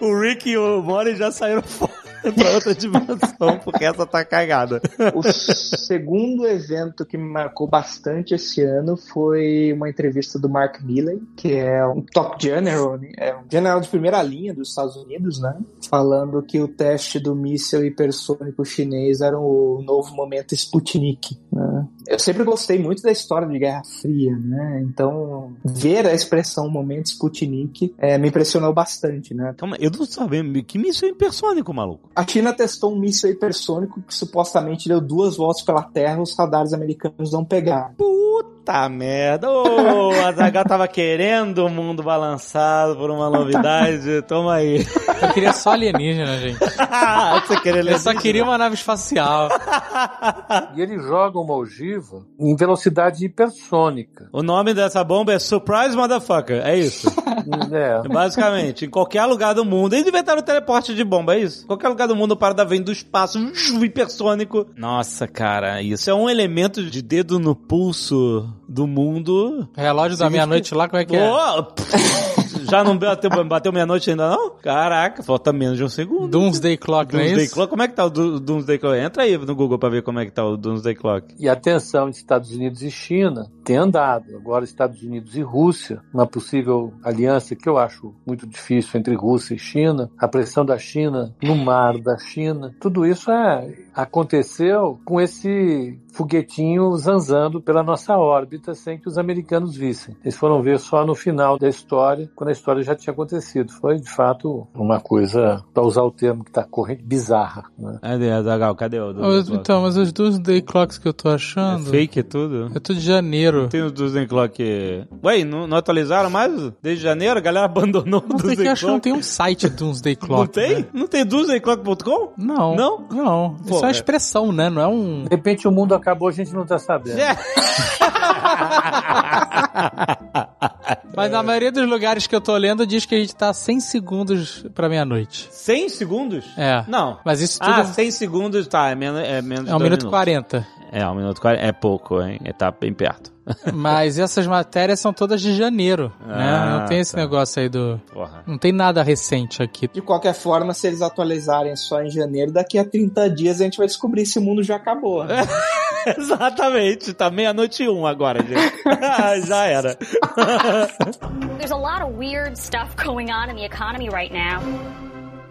O Rick e o Morty já saíram fora pra outra dimensão, porque essa tá cagada. O segundo evento que me marcou bastante esse ano foi uma entrevista do Mark Milley, que é um top general, né? é um general de primeira linha dos Estados Unidos, né? Falando que o teste do míssil hipersônico chinês era o novo momento Sputnik. Né? Eu sempre gostei muito da história de Guerra Fria, né? Então, ver a expressão momento Sputnik é, me impressionou bastante, né? Calma, eu não sabia. Que míssil hipersônico, maluco? A China testou um míssil hipersônico que supostamente deu duas voltas pela Terra, os radares americanos não pegaram. Puta merda. Ô, a Zagal tava querendo o mundo balançado por uma novidade. Toma aí. Eu queria só alienígena, gente. Você queria ler Eu só queria uma nave espacial. E ele joga uma ogiva em velocidade hipersônica. O nome dessa bomba é Surprise Motherfucker. É isso. É. Basicamente, em qualquer lugar do mundo. Eles inventaram o teleporte de bomba, é isso? Qualquer lugar do mundo, a parada vem do espaço hipersônico. Nossa, cara, isso é um elemento de dedo no pulso do mundo. Relógio da meia-noite lá, como é que é? Oh, Já não bateu, bateu meia-noite ainda não? Caraca, falta menos de um segundo. Doomsday Clock, não é Doomsday isso? Clock, como é que tá o Do- Doomsday Clock? Entra aí no Google pra ver como é que tá o Doomsday Clock. E a tensão de Estados Unidos e China tem andado. Agora, Estados Unidos e Rússia, uma possível aliança que eu acho muito difícil entre Rússia e China, a pressão da China no mar da China, tudo isso é, aconteceu com esse foguetinho zanzando pela nossa órbita sem que os americanos vissem. Eles foram ver só no final da história, quando a história já tinha acontecido. Foi, de fato, uma coisa, para usar o termo que está corrente, bizarra. Né? Cadê, Azaghal? Cadê o Os- Clock? Então, mas os Doomsday Clocks que eu tô É achando... fake é tudo? É tudo de janeiro. Tem o Doomsday Clock... Ué, não, não atualizaram mais desde janeiro? A galera abandonou o Não sei Doomsday que eu acho que não Clock. tem um site Doomsday Clock. Não tem? né? Não tem doomsdayclock.com? Não. Não? Não. Pô, Isso é uma é. expressão, né? Não é um... De repente o mundo acabou, a gente não está sabendo. É. Mas na maioria dos lugares que eu tô lendo diz que a gente tá 100 segundos pra meia-noite. 100 segundos? É. Não. Mas isso tudo Ah, 100 segundos, tá, é menos, é menos é um dois minuto e minutos. 40. É, um minuto e 40. É pouco, hein? É, tá bem perto. Mas essas matérias são todas de janeiro, né? Ah, Não tem esse tá. negócio aí do... Porra. Não tem nada recente aqui. De qualquer forma, se eles atualizarem só em janeiro, daqui a 30 dias a gente vai descobrir se o mundo já acabou. Exatamente, tá meia-noite e um agora, gente. Já era. There's a lot of weird stuff going on in the economy right now.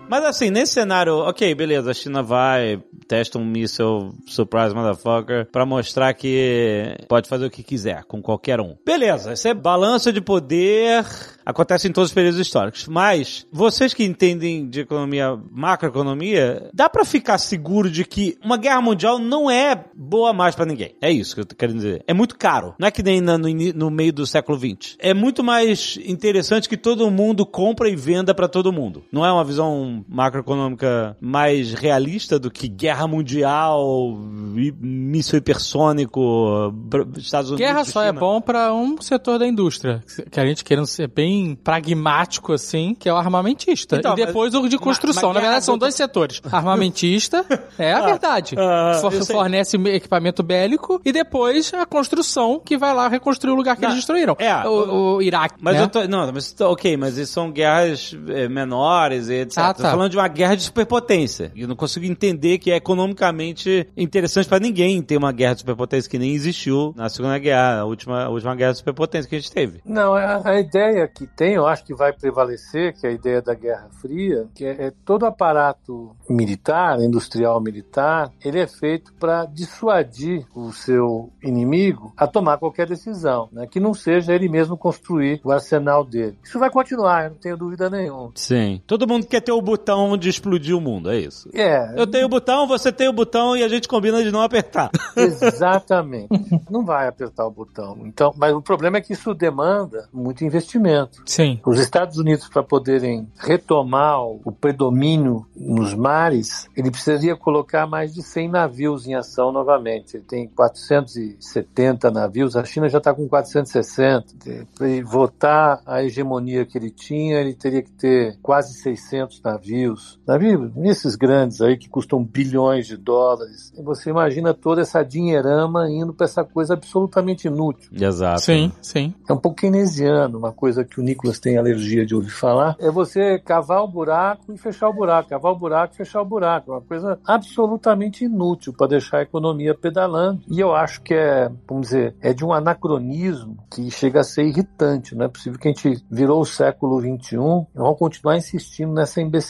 Mas assim, nesse cenário, ok, beleza, a China vai, testa um míssil surprise motherfucker pra mostrar que pode fazer o que quiser com qualquer um. Beleza, isso é balanço de poder, acontece em todos os períodos históricos. Mas, vocês que entendem de economia, macroeconomia, dá pra ficar seguro de que uma guerra mundial não é boa mais pra ninguém. É isso que eu tô querendo dizer. É muito caro. Não é que nem no, no meio do século XX. É muito mais interessante que todo mundo compra e venda pra todo mundo. Não é uma visão macroeconômica mais realista do que guerra mundial, míssil hipersônico, Estados Unidos. Guerra só é bom pra um setor da indústria. Que a gente querendo ser bem pragmático, assim, que é o armamentista. Então, e depois o de construção. mas Na verdade, são dois setores. Armamentista, é a verdade. ah, For- fornece equipamento bélico e depois a construção que vai lá reconstruir o lugar que Não, eles destruíram. é, o, o Iraque. Mas né? eu tô. Não, mas ok, mas são guerras é, menores e etc. Ah, Tô tá. falando de uma guerra de superpotência. Eu não consigo entender que é economicamente interessante pra ninguém ter uma guerra de superpotência que nem existiu na Segunda Guerra, a última, a última guerra de superpotência que a gente teve. Não, a, a ideia que tem, eu acho que vai prevalecer, que é a ideia da Guerra Fria, que é, é todo o aparato militar, industrial militar, ele é feito para dissuadir o seu inimigo a tomar qualquer decisão, né? que não seja ele mesmo construir o arsenal dele. Isso vai continuar, eu não tenho dúvida nenhuma. Sim. Todo mundo quer ter o botão de explodir o mundo, é isso. É, Eu tenho o botão, você tem o botão e a gente combina de não apertar. exatamente. não vai apertar o botão. Então, mas o problema é que isso demanda muito investimento. Sim. Os Estados Unidos, para poderem retomar o predomínio nos mares, ele precisaria colocar mais de 100 navios em ação novamente. Ele tem 470 navios, a China já está com 460. Para ele votar a hegemonia que ele tinha, ele teria que ter quase 600 navios. Navios, esses grandes aí que custam bilhões de dólares. E você imagina toda essa dinheirama indo para essa coisa absolutamente inútil. Exato. Sim, sim. É um pouco keynesiano, uma coisa que o Nicolas tem alergia de ouvir falar. É você cavar o buraco e fechar o buraco, cavar o buraco e fechar o buraco. É uma coisa absolutamente inútil para deixar a economia pedalando. E eu acho que é, vamos dizer, é de um anacronismo que chega a ser irritante. Não é possível que a gente virou o século XXI e vamos continuar insistindo nessa imbecilidade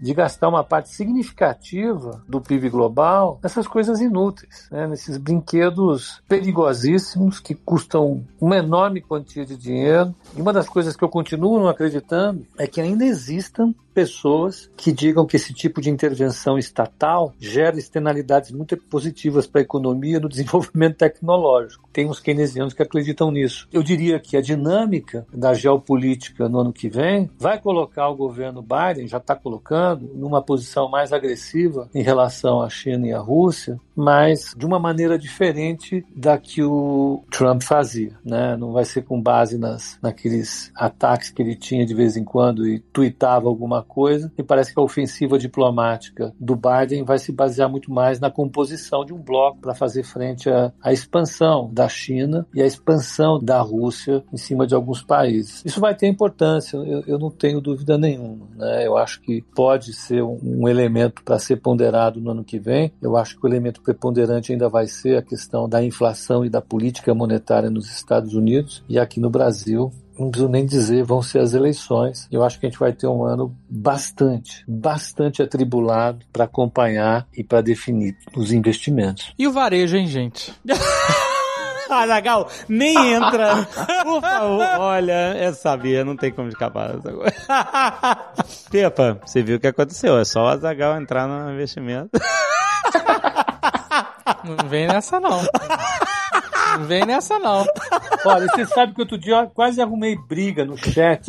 de gastar uma parte significativa do PIB global nessas coisas inúteis, né? nesses brinquedos perigosíssimos que custam uma enorme quantia de dinheiro. E uma das coisas que eu continuo não acreditando é que ainda existam pessoas que digam que esse tipo de intervenção estatal gera externalidades muito positivas para a economia no desenvolvimento tecnológico. Tem uns keynesianos que acreditam nisso. Eu diria que a dinâmica da geopolítica no ano que vem vai colocar o governo Biden, já está colocando, numa posição mais agressiva em relação à China e à Rússia, mas de uma maneira diferente da que o Trump fazia, né? Não vai ser com base nas, naqueles ataques que ele tinha de vez em quando e tweetava alguma coisa. E parece que a ofensiva diplomática do Biden vai se basear muito mais na composição de um bloco para fazer frente à, à expansão da China e à expansão da Rússia em cima de alguns países. Isso vai ter importância, eu, eu não tenho dúvida nenhuma. Né? Eu acho que pode ser um, um elemento para ser ponderado no ano que vem. Eu acho que o elemento preponderante ainda vai ser a questão da inflação e da política monetária nos Estados Unidos e aqui no Brasil não preciso nem dizer, vão ser as eleições. Eu acho que a gente vai ter um ano bastante, bastante atribulado para acompanhar e para definir os investimentos. E o varejo, hein, gente? Azagal, nem entra. Por favor. Olha, é saber, não tem como escapar dessa coisa. Pepa, você viu o que aconteceu. É só o Azagal entrar no investimento. Não vem nessa, não. Não vem nessa, não. Olha, você sabe que outro dia eu quase arrumei briga no chat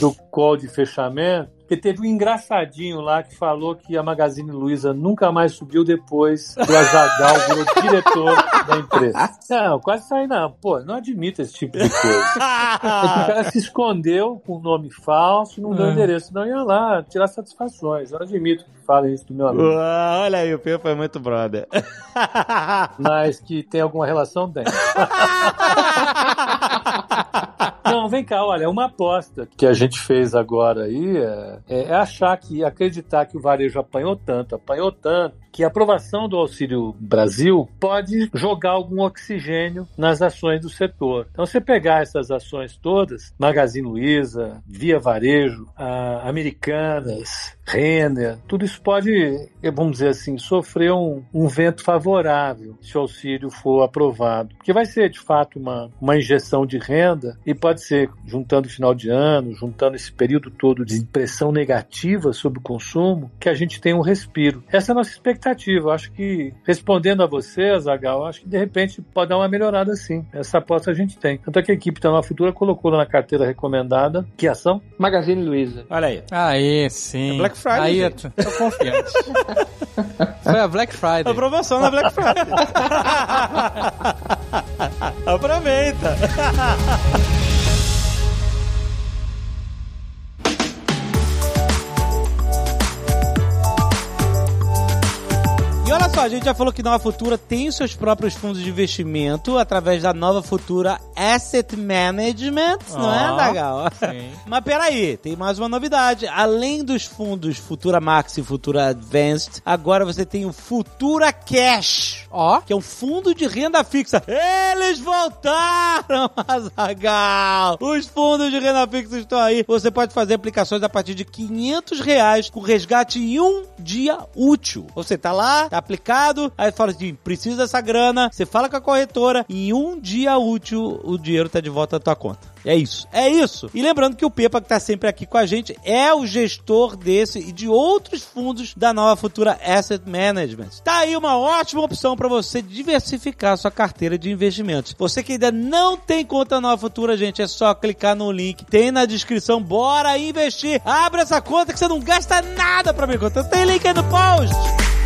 do call de fechamento porque teve um engraçadinho lá que falou que a Magazine Luiza nunca mais subiu depois que o Azagal virou diretor da empresa. Não, quase saí não. Pô, não admito esse tipo de coisa. o cara se escondeu com um nome falso, não deu É. endereço. Não ia lá tirar satisfações. Eu não admito que falem isso do meu amigo. Uau, olha aí, o Pepa foi muito brother. Mas que tem alguma relação, tem. Vem cá, olha, uma aposta que a gente fez agora aí é, é achar que, acreditar que o varejo apanhou tanto, apanhou tanto, que a aprovação do Auxílio Brasil pode jogar algum oxigênio nas ações do setor. Então, você pegar essas ações todas, Magazine Luiza, Via Varejo, Americanas, Renner, tudo isso pode, vamos dizer assim, sofrer um, um vento favorável se o auxílio for aprovado. Porque vai ser, de fato, uma, uma injeção de renda e pode ser, juntando o final de ano, juntando esse período todo de impressão negativa sobre o consumo, que a gente tem um respiro. Essa é a nossa expectativa. Eu acho que, respondendo a você, Azagal, acho que de repente pode dar uma melhorada sim. Essa aposta a gente tem. Tanto é que a equipe da Nova Futura colocou lá na carteira recomendada. Que ação? Magazine Luiza. Olha aí. Aí, sim. É Black Friday, Aí, eu tô confiante. Foi a Black Friday. A promoção na Black Friday. Aproveita. Só, a gente já falou que Nova Futura tem seus próprios fundos de investimento através da Nova Futura Asset Management, não é, Dagal? sim. Mas peraí, tem mais uma novidade. Além dos fundos Futura Max e Futura Advanced, agora você tem o Futura Cash. Ó. Que é um fundo de renda fixa. Eles voltaram, Azagal! Os fundos de renda fixa estão aí. Você pode fazer aplicações a partir de 500 reais com resgate em um dia útil. Você tá lá, tá aplicado, aí fala assim, precisa dessa grana, você fala com a corretora, e em um dia útil o dinheiro tá de volta na tua conta. É isso, é isso. E lembrando que o Pepa, que tá sempre aqui com a gente, é o gestor desse e de outros fundos da nova Futura Asset Management. Tá aí uma ótima opção para você diversificar sua carteira de investimentos. Você que ainda não tem conta nova Futura, gente, é só clicar no link, tem na descrição, bora investir. Abre essa conta que você não gasta nada para minha conta. Tem link aí no post.